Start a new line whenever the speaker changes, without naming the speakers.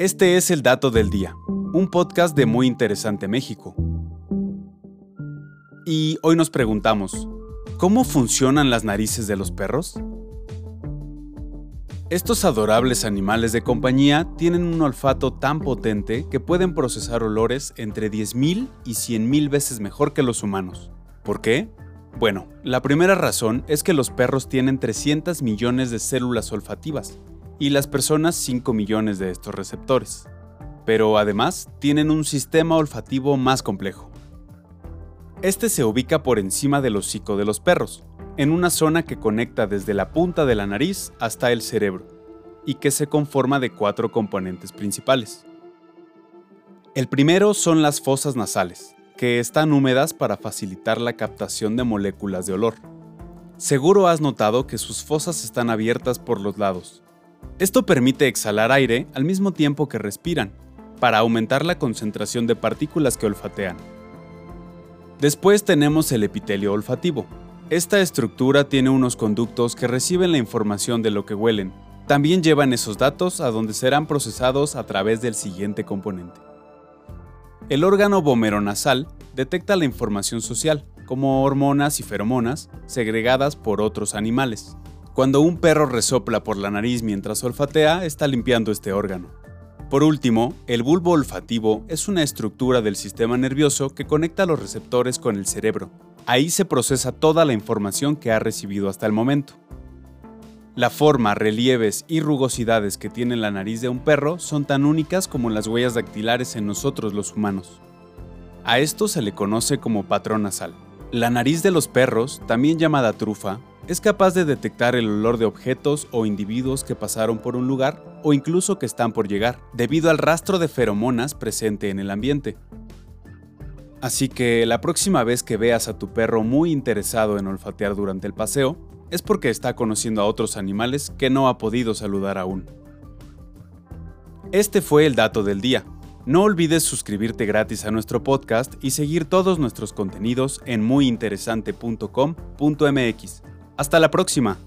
Este es el Dato del Día, un podcast de Muy Interesante México. Y hoy nos preguntamos, ¿cómo funcionan las narices de los perros? Estos adorables animales de compañía tienen un olfato tan potente que pueden procesar olores entre 10.000 y 100.000 veces mejor que los humanos. ¿Por qué? Bueno, la primera razón es que los perros tienen 300 millones de células olfativas y las personas 5 millones de estos receptores. Pero además tienen un sistema olfativo más complejo. Este se ubica por encima del hocico de los perros, en una zona que conecta desde la punta de la nariz hasta el cerebro, y que se conforma de cuatro componentes principales. El primero son las fosas nasales, que están húmedas para facilitar la captación de moléculas de olor. Seguro has notado que sus fosas están abiertas por los lados. Esto permite exhalar aire al mismo tiempo que respiran, para aumentar la concentración de partículas que olfatean. Después tenemos el epitelio olfativo, esta estructura tiene unos conductos que reciben la información de lo que huelen. También llevan esos datos a donde serán procesados a través del siguiente componente. El órgano vomeronasal detecta la información social, como hormonas y feromonas, segregadas por otros animales. Cuando un perro resopla por la nariz mientras olfatea, está limpiando este órgano. Por último, el bulbo olfativo es una estructura del sistema nervioso que conecta los receptores con el cerebro, Ahí se procesa toda la información que ha recibido hasta el momento. La forma, relieves y rugosidades que tiene la nariz de un perro son tan únicas como las huellas dactilares en nosotros los humanos. A esto se le conoce como patrón nasal. La nariz de los perros, también llamada trufa, es capaz de detectar el olor de objetos o individuos que pasaron por un lugar o incluso que están por llegar, debido al rastro de feromonas presente en el ambiente. Así que la próxima vez que veas a tu perro muy interesado en olfatear durante el paseo, es porque está conociendo a otros animales que no ha podido saludar aún. Este fue el dato del día. No olvides suscribirte gratis a nuestro podcast y seguir todos nuestros contenidos en muyinteresante.com.mx. Hasta la próxima.